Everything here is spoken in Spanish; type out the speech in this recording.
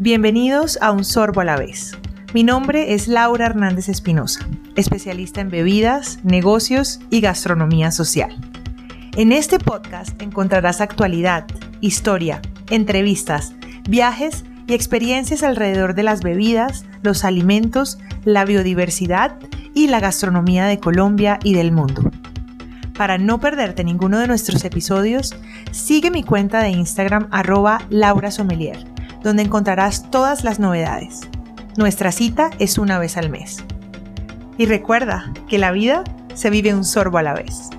Bienvenidos a Un Sorbo a la vez. Mi nombre es Laura Hernández Espinosa, especialista en bebidas, negocios y gastronomía social. En este podcast encontrarás actualidad, historia, entrevistas, viajes y experiencias alrededor de las bebidas, los alimentos, la biodiversidad y la gastronomía de Colombia y del mundo. Para no perderte ninguno de nuestros episodios, sigue mi cuenta de Instagram arroba Laura Sommelier donde encontrarás todas las novedades. Nuestra cita es una vez al mes. Y recuerda que la vida se vive un sorbo a la vez.